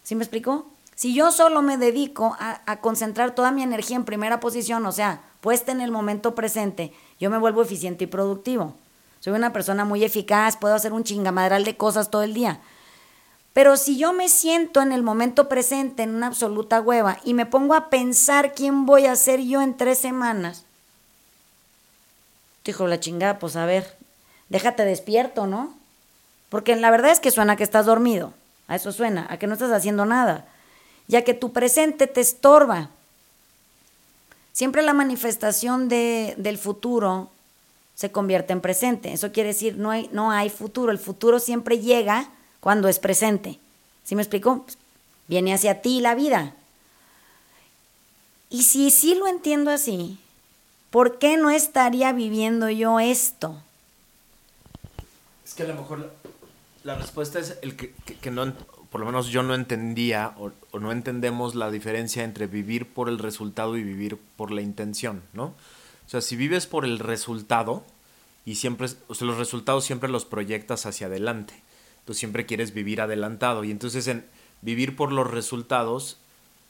¿Sí me explicó? Si yo solo me dedico a, concentrar toda mi energía en primera posición, o sea, puesta en el momento presente, yo me vuelvo eficiente y productivo. Soy una persona muy eficaz, puedo hacer un chingamadral de cosas todo el día. Pero si yo me siento en el momento presente en una absoluta hueva y me pongo a pensar quién voy a ser yo en tres semanas, dijo la chingada, pues a ver, déjate despierto, ¿no? Porque la verdad es que suena que estás dormido. A eso suena, a que no estás haciendo nada. Ya que tu presente te estorba. Siempre la manifestación de, del futuro se convierte en presente. Eso quiere decir, no hay, no hay futuro. El futuro siempre llega cuando es presente. ¿Sí me explico? Viene hacia ti la vida. Y si sí lo entiendo así, ¿por qué no estaría viviendo yo esto? Es que a lo mejor la, respuesta es el que, que, no, por lo menos yo no entendía o, o, no entendemos la diferencia entre vivir por el resultado y vivir por la intención, ¿no? O sea, si vives por el resultado y siempre, o sea, los resultados siempre los proyectas hacia adelante, tú siempre quieres vivir adelantado y entonces en vivir por los resultados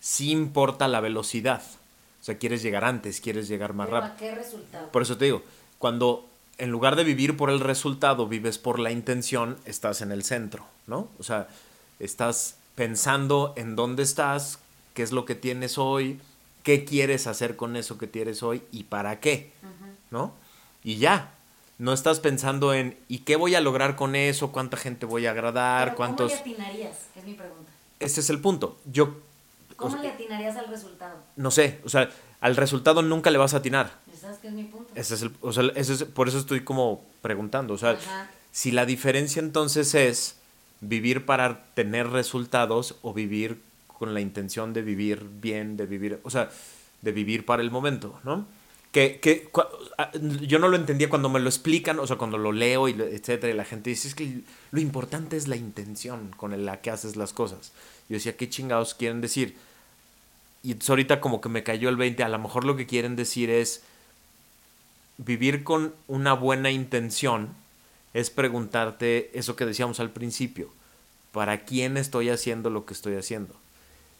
sí importa la velocidad. O sea, quieres llegar antes, quieres llegar más rápido. ¿A qué resultado? Por eso te digo, cuando en lugar de vivir por el resultado, vives por la intención, estás en el centro, ¿no? O sea, estás pensando en dónde estás, qué es lo que tienes hoy, qué quieres hacer con eso que tienes hoy y para qué, ¿no? Y ya, no estás pensando en ¿y qué voy a lograr con eso? ¿Cuánta gente voy a agradar? Pero ¿Cuántos...? ¿Cómo le atinarías? Es mi pregunta. Ese es el punto. Yo... ¿Cómo le atinarías al resultado? No sé, o sea, al resultado nunca le vas a atinar. ¿Sabes qué es mi punto? Ese es el, o sea, ese es, por eso estoy como preguntando. O sea, Ajá. si la diferencia entonces es vivir para tener resultados o vivir con la intención de vivir bien, de vivir, o sea, de vivir para el momento, ¿no? Que, que cua- a- yo no lo entendía cuando me lo explican, o sea, cuando lo leo, y etcétera, y la gente dice, es que lo importante es la intención con la que haces las cosas. Yo decía, ¿qué chingados quieren decir? Y ahorita como que me cayó el 20, a lo mejor lo que quieren decir es vivir con una buena intención es preguntarte eso que decíamos al principio, ¿para quién estoy haciendo lo que estoy haciendo?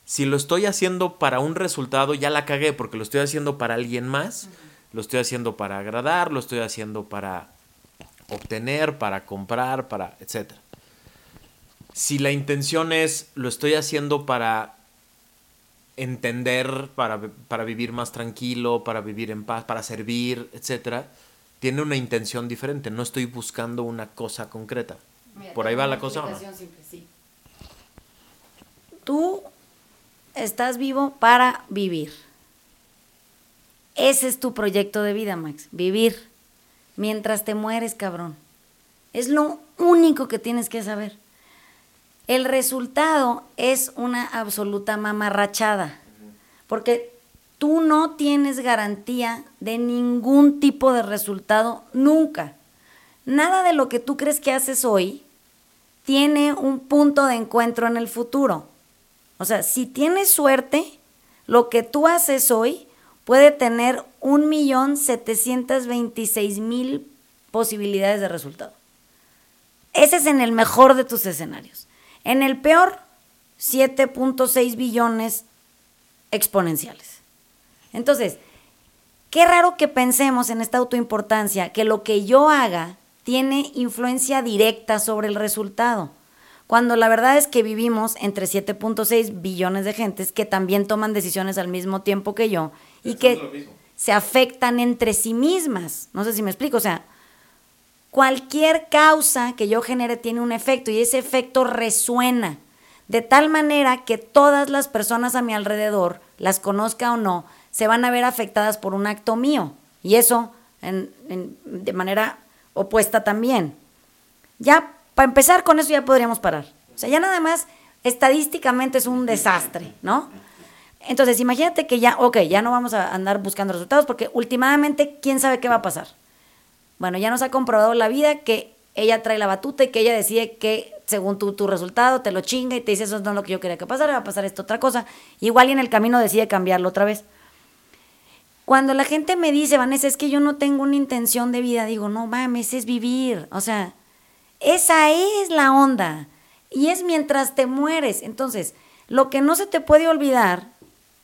Si lo estoy haciendo para un resultado, ya la cagué porque lo estoy haciendo para alguien más, lo estoy haciendo para agradar, lo estoy haciendo para obtener, para comprar, para etcétera. Si la intención es lo estoy haciendo para entender, para, para vivir más tranquilo, para vivir en paz, para servir, etcétera, tiene una intención diferente. No estoy buscando una cosa concreta. Mira, ¿Por ahí va la cosa o no? explicación simple, sí. Tú estás vivo para vivir. Ese es tu proyecto de vida, Max. Vivir. Mientras te mueres, cabrón. Es lo único que tienes que saber. El resultado es una absoluta mamarrachada. Porque tú no tienes garantía de ningún tipo de resultado nunca. Nada de lo que tú crees que haces hoy tiene un punto de encuentro en el futuro. O sea, si tienes suerte, lo que tú haces hoy puede tener un millón setecientos veintiséis mil posibilidades de resultado. Ese es en el mejor de tus escenarios. En el peor, 7.6 billones exponenciales. Entonces, qué raro que pensemos en esta autoimportancia, que lo que yo haga tiene influencia directa sobre el resultado. Cuando la verdad es que vivimos entre 7.6 billones de gentes que también toman decisiones al mismo tiempo que yo y que se afectan entre sí mismas. No sé si me explico. O sea, cualquier causa que yo genere tiene un efecto y ese efecto resuena de tal manera que todas las personas a mi alrededor, las conozca o no, se van a ver afectadas por un acto mío. Y eso de manera opuesta también. Ya, para empezar con eso ya podríamos parar. O sea, ya nada más estadísticamente es un desastre, ¿no? Entonces, imagínate que ya, ok, ya no vamos a andar buscando resultados porque últimamente, ¿quién sabe qué va a pasar? Bueno, ya nos ha comprobado la vida que ella trae la batuta y que ella decide que según tu, tu resultado te lo chinga y te dice eso no es lo que yo quería que pasara, va a pasar esto otra cosa. Igual y en el camino decide cambiarlo otra vez. Cuando la gente me dice, Vanessa, es que yo no tengo una intención de vida, digo, no mames, es vivir. O sea, esa es la onda. Y es mientras te mueres. Entonces, lo que no se te puede olvidar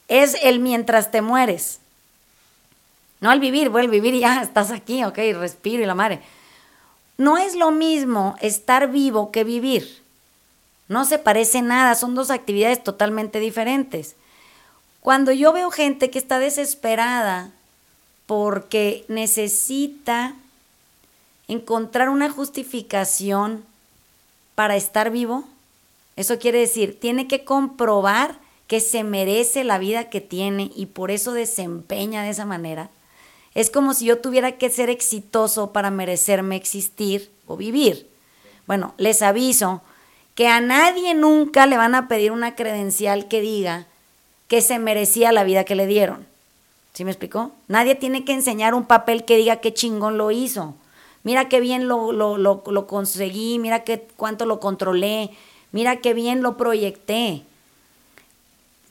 es el mientras te mueres. No al vivir, voy al vivir y ya estás aquí, ok, respiro y la madre. No es lo mismo estar vivo que vivir. No se parece nada, son dos actividades totalmente diferentes. Cuando yo veo gente que está desesperada porque necesita encontrar una justificación para estar vivo, eso quiere decir, tiene que comprobar que se merece la vida que tiene y por eso desempeña de esa manera, es como si yo tuviera que ser exitoso para merecerme existir o vivir. Bueno, les aviso que a nadie nunca le van a pedir una credencial que diga que se merecía la vida que le dieron. ¿Sí me explicó? Nadie tiene que enseñar un papel que diga qué chingón lo hizo. Mira qué bien lo, lo, lo, conseguí, mira qué cuánto lo controlé, mira qué bien lo proyecté.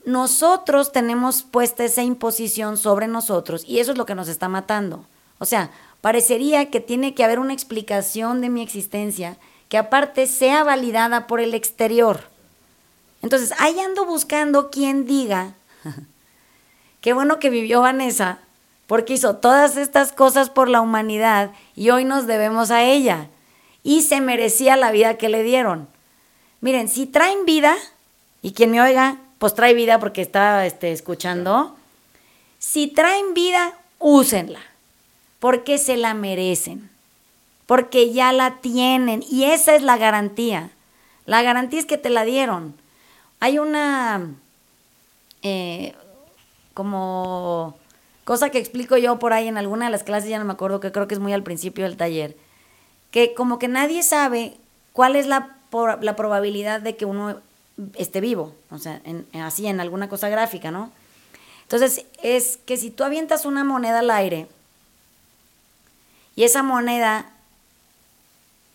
Nosotros tenemos puesta esa imposición sobre nosotros y eso es lo que nos está matando. O sea, parecería que tiene que haber una explicación de mi existencia que aparte sea validada por el exterior. Entonces, ahí ando buscando quien diga, qué bueno que vivió Vanessa, porque hizo todas estas cosas por la humanidad y hoy nos debemos a ella. Y se merecía la vida que le dieron. Miren, si traen vida, y quien me oiga, pues trae vida porque está este, escuchando. Si traen vida, úsenla, porque se la merecen, porque ya la tienen y esa es la garantía. La garantía es que te la dieron. Hay una eh, como cosa que explico yo por ahí en alguna de las clases, ya no me acuerdo, que creo que es muy al principio del taller, que como que nadie sabe cuál es la, la probabilidad de que uno esté vivo, o sea, así en alguna cosa gráfica, ¿no? Entonces, es que si tú avientas una moneda al aire y esa moneda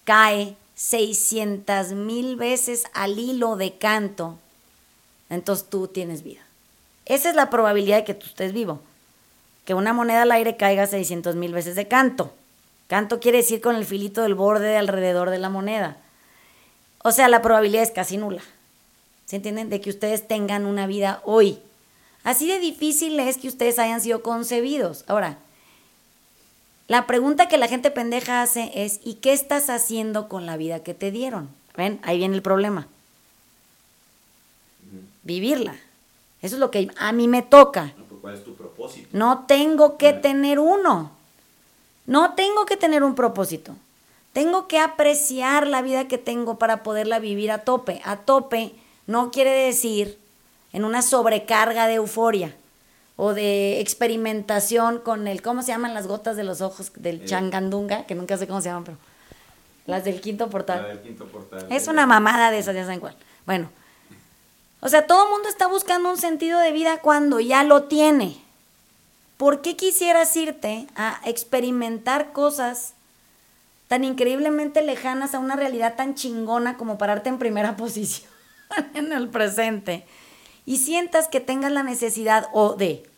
cae 600 mil veces al hilo de canto, entonces tú tienes vida. Esa es la probabilidad de que tú estés vivo. Que una moneda al aire caiga 600 mil veces de canto. Canto quiere decir con el filito del borde alrededor de la moneda. O sea, la probabilidad es casi nula. ¿Se entienden? De que ustedes tengan una vida hoy. Así de difícil es que ustedes hayan sido concebidos. Ahora, la pregunta que la gente pendeja hace es, ¿y qué estás haciendo con la vida que te dieron? ¿Ven? Ahí viene el problema vivirla. Eso es lo que a mí me toca. ¿Cuál es tu propósito? No tengo que tener uno. No tengo que tener un propósito. Tengo que apreciar la vida que tengo para poderla vivir a tope. A tope no quiere decir en una sobrecarga de euforia o de experimentación con el, ¿cómo se llaman las gotas de los ojos del changandunga? Que nunca sé cómo se llaman, pero las del quinto portal. La del quinto portal. Es una mamada de esas, ya saben cuál. Bueno, o sea, todo el mundo está buscando un sentido de vida cuando ya lo tiene. ¿Por qué quisieras irte a experimentar cosas tan increíblemente lejanas a una realidad tan chingona como pararte en primera posición en el presente? Y sientas que tengas la necesidad o de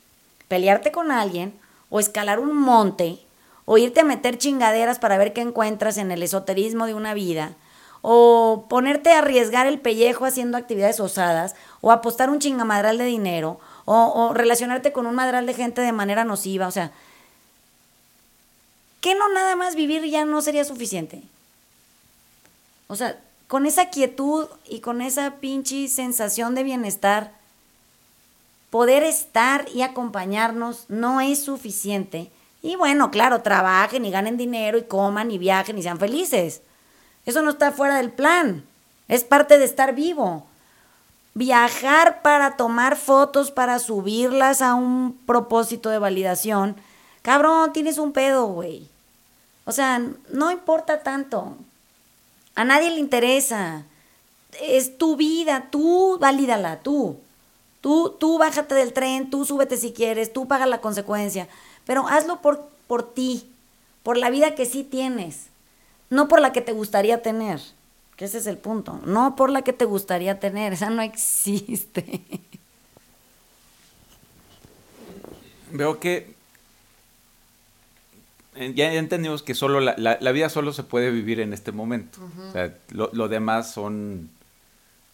pelearte con alguien, o escalar un monte, o irte a meter chingaderas para ver qué encuentras en el esoterismo de una vida, o ponerte a arriesgar el pellejo haciendo actividades osadas, o apostar un chingamadral de dinero, o, relacionarte con un madral de gente de manera nociva, o sea, ¿qué no nada más vivir ya no sería suficiente? O sea, con esa quietud y con esa pinche sensación de bienestar, poder estar y acompañarnos no es suficiente. Y bueno, claro, trabajen y ganen dinero y coman y viajen y sean felices. Eso no está fuera del plan. Es parte de estar vivo. Viajar para tomar fotos, para subirlas a un propósito de validación. Cabrón, tienes un pedo, güey. O sea, no importa tanto. A nadie le interesa. Es tu vida, tú valídala, tú. Tú, tú bájate del tren, tú súbete si quieres, tú paga la consecuencia. Pero hazlo por, por ti, por la vida que sí tienes no por la que te gustaría tener, que ese es el punto, no por la que te gustaría tener, esa no existe. Veo que eh, ya entendimos que solo la, la, vida solo se puede vivir en este momento. o sea, lo, demás son,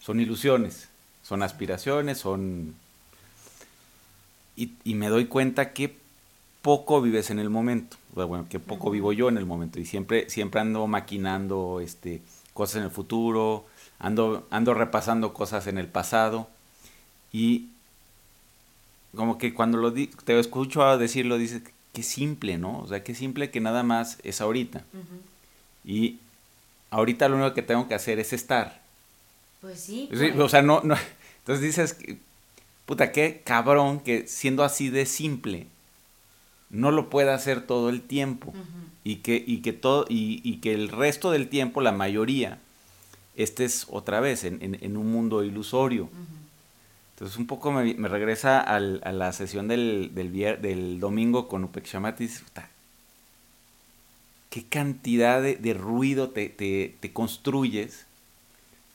son ilusiones, son aspiraciones, son... Y, y me doy cuenta que poco vives en el momento bueno, que poco vivo yo en el momento y siempre, siempre ando maquinando este, cosas en el futuro, ando, ando repasando cosas en el pasado y como que cuando lo te escucho decirlo dices que simple, ¿no? O sea, que simple que nada más es ahorita. Y ahorita lo único que tengo que hacer es estar. Pues sí. O sea, no, no, entonces dices, puta, qué cabrón que siendo así de simple, no lo pueda hacer todo el tiempo. y, que, y, que todo, y, y que el resto del tiempo, la mayoría, estés otra vez en, en- en un mundo ilusorio. Entonces un poco me, me regresa al- a la sesión del, del, vier- del domingo con Upek Shamat y dices, "Puta, qué cantidad de, de ruido te, te- te construyes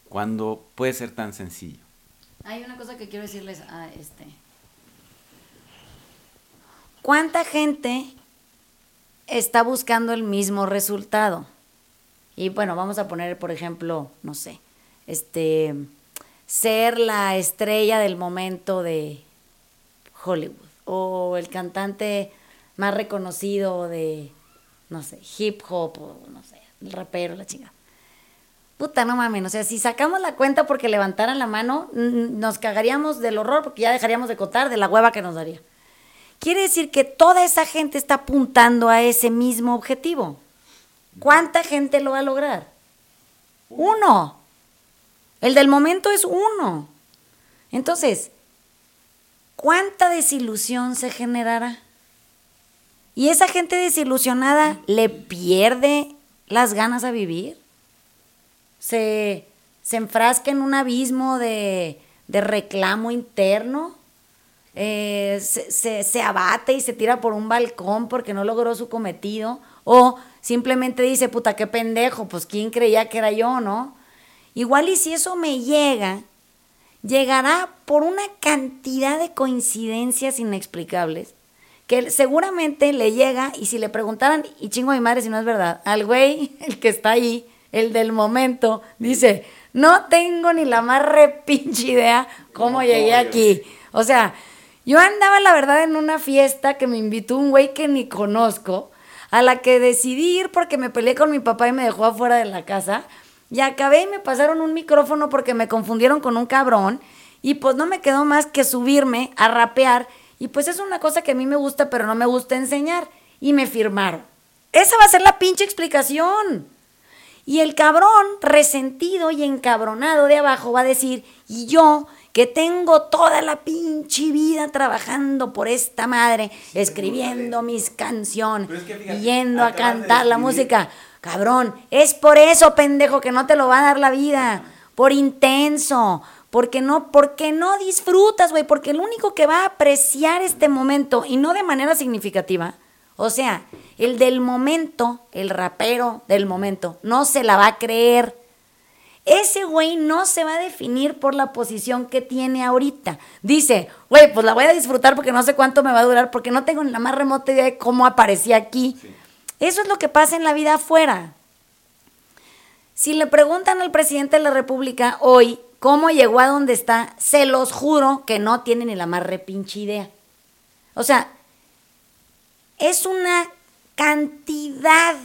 cuando puede ser tan sencillo. Hay una cosa que quiero decirles a este. ¿Cuánta gente está buscando el mismo resultado? Y bueno, vamos a poner, por ejemplo, no sé, este, ser la estrella del momento de Hollywood o el cantante más reconocido de, no sé, hip hop o no sé, el rapero, la chingada. Puta, no mames, o sea, si sacamos la cuenta porque levantaran la mano, nos cagaríamos del horror porque ya dejaríamos de contar de la hueva que nos daría. Quiere decir que toda esa gente está apuntando a ese mismo objetivo. ¿Cuánta gente lo va a lograr? Uno. El del momento es uno. Entonces, ¿cuánta desilusión se generará? Y esa gente desilusionada le pierde las ganas a vivir. Se, se enfrasca en un abismo de, de reclamo interno. Eh, se, se- se abate y se tira por un balcón porque no logró su cometido. O simplemente dice, puta, qué pendejo, pues quién creía que era yo, ¿no? Igual y si eso me llega, llegará por una cantidad de coincidencias inexplicables que seguramente le llega y si le preguntaran, y chingo a mi madre si no es verdad, al güey, el que está ahí, el del momento, dice, no tengo ni la más repinche idea cómo llegué aquí. O sea, yo andaba la verdad en una fiesta que me invitó un güey que ni conozco, a la que decidí ir porque me peleé con mi papá y me dejó afuera de la casa. Y acabé y me pasaron un micrófono porque me confundieron con un cabrón. Y pues no me quedó más que subirme a rapear. Y pues es una cosa que a mí me gusta, pero no me gusta enseñar. Y me firmaron. Esa va a ser la pinche explicación. Y el cabrón resentido y encabronado de abajo va a decir, y yo que tengo toda la pinche vida trabajando por esta madre, escribiendo mis canciones, es que yendo a cantar la música. Cabrón, es por eso, pendejo, que no te lo va a dar la vida. Por intenso. Porque no, porque no disfrutas, güey. Porque el único que va a apreciar este momento, y no de manera significativa, o sea, el del momento, el rapero del momento, no se la va a creer. Ese güey no se va a definir por la posición que tiene ahorita. Dice, güey, pues la voy a disfrutar porque no sé cuánto me va a durar, porque no tengo ni la más remota idea de cómo aparecí aquí. Eso es lo que pasa en la vida afuera. Si le preguntan al presidente de la República hoy cómo llegó a donde está, se los juro que no tiene ni la más repinche idea. O sea, es una cantidad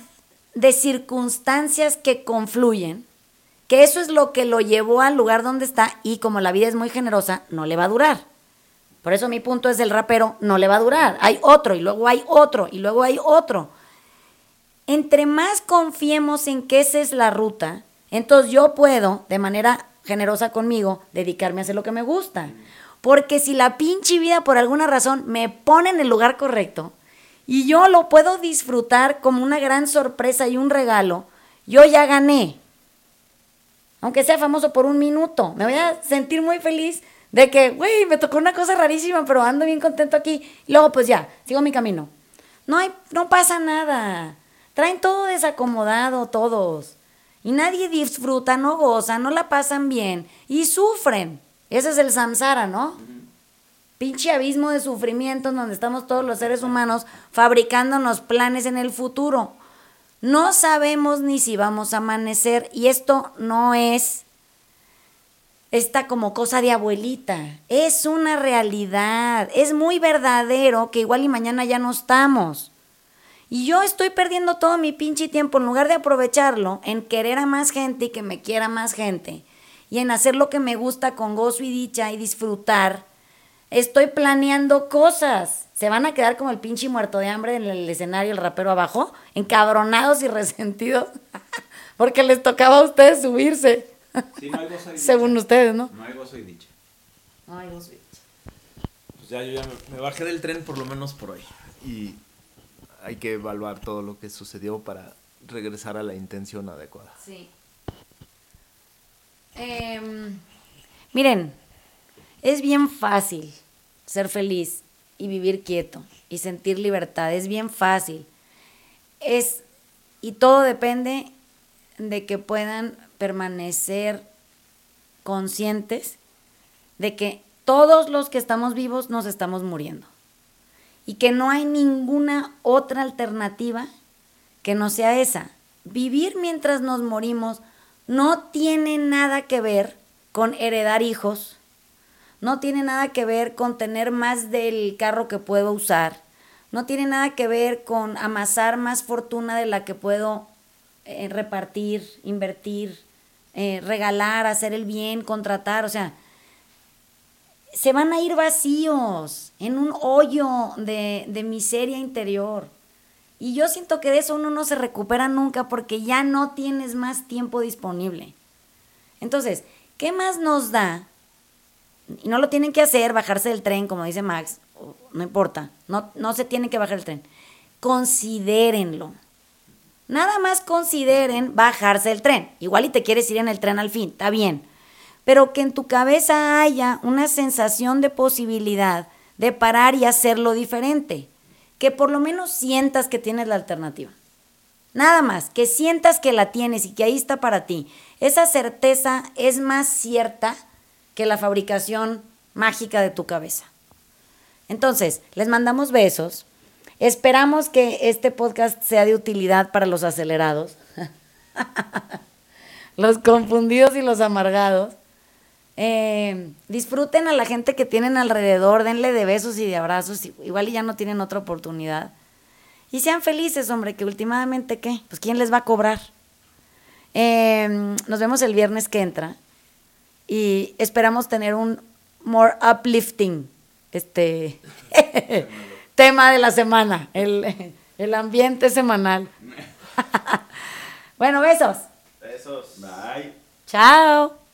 de circunstancias que confluyen, que eso es lo que lo llevó al lugar donde está y como la vida es muy generosa, no le va a durar. Por eso mi punto es el rapero, no le va a durar. Hay otro y luego hay otro y luego hay otro. Entre más confiemos en que esa es la ruta, entonces yo puedo, de manera generosa conmigo, dedicarme a hacer lo que me gusta. Porque si la pinche vida por alguna razón me pone en el lugar correcto y yo lo puedo disfrutar como una gran sorpresa y un regalo, yo ya gané. Aunque sea famoso por un minuto, me voy a sentir muy feliz de que, güey, me tocó una cosa rarísima, pero ando bien contento aquí. Luego, pues ya, sigo mi camino. No, hay, no pasa nada. Traen todo desacomodado todos. Y nadie disfruta, no goza, no la pasan bien. Y sufren. Ese es el samsara, ¿no? Pinche abismo de sufrimiento en donde estamos todos los seres humanos fabricándonos planes en el futuro. No sabemos ni si vamos a amanecer y esto no es esta como cosa de abuelita. Es una realidad. Es muy verdadero que igual y mañana ya no estamos. Y yo estoy perdiendo todo mi pinche tiempo en lugar de aprovecharlo en querer a más gente y que me quiera más gente. Y en hacer lo que me gusta con gozo y dicha y disfrutar. Estoy planeando cosas. Se van a quedar como el pinche muerto de hambre en el escenario, el rapero abajo, encabronados y resentidos, porque les tocaba a ustedes subirse. Sí, no hay gozo y dicha. Según ustedes, ¿no? No hay gozo y dicha. Ay, gozo y dicha. pues ya yo ya me, me bajé del tren por lo menos por hoy. Y hay que evaluar todo lo que sucedió para regresar a la intención adecuada. Sí. Em, miren, es bien fácil ser feliz y vivir quieto y sentir libertad. Es bien fácil. Es, y todo depende de que puedan permanecer conscientes de que todos los que estamos vivos nos estamos muriendo y que no hay ninguna otra alternativa que no sea esa. Vivir mientras nos morimos no tiene nada que ver con heredar hijos, no tiene nada que ver con tener más del carro que puedo usar, no tiene nada que ver con amasar más fortuna de la que puedo eh, repartir, invertir, eh, regalar, hacer el bien, contratar, o sea, se van a ir vacíos en un hoyo de, de miseria interior. Y yo siento que de eso uno no se recupera nunca porque ya no tienes más tiempo disponible. Entonces, ¿qué más nos da? Y no lo tienen que hacer, bajarse del tren, como dice Max, no importa, no, no se tiene que bajar el tren. Considérenlo. Nada más consideren bajarse del tren. Igual y te quieres ir en el tren al fin, está bien. Pero que en tu cabeza haya una sensación de posibilidad de parar y hacerlo diferente que por lo menos sientas que tienes la alternativa. Nada más, que sientas que la tienes y que ahí está para ti. Esa certeza es más cierta que la fabricación mágica de tu cabeza. Entonces, les mandamos besos. Esperamos que este podcast sea de utilidad para los acelerados, los confundidos y los amargados. Eh, disfruten a la gente que tienen alrededor, denle de besos y de abrazos, igual y ya no tienen otra oportunidad. Y sean felices, hombre, que últimamente, ¿qué? Pues ¿quién les va a cobrar? Eh, nos vemos el viernes que entra y esperamos tener un more uplifting este tema de la semana, el, el ambiente semanal. bueno, besos. Besos. Bye. Chao.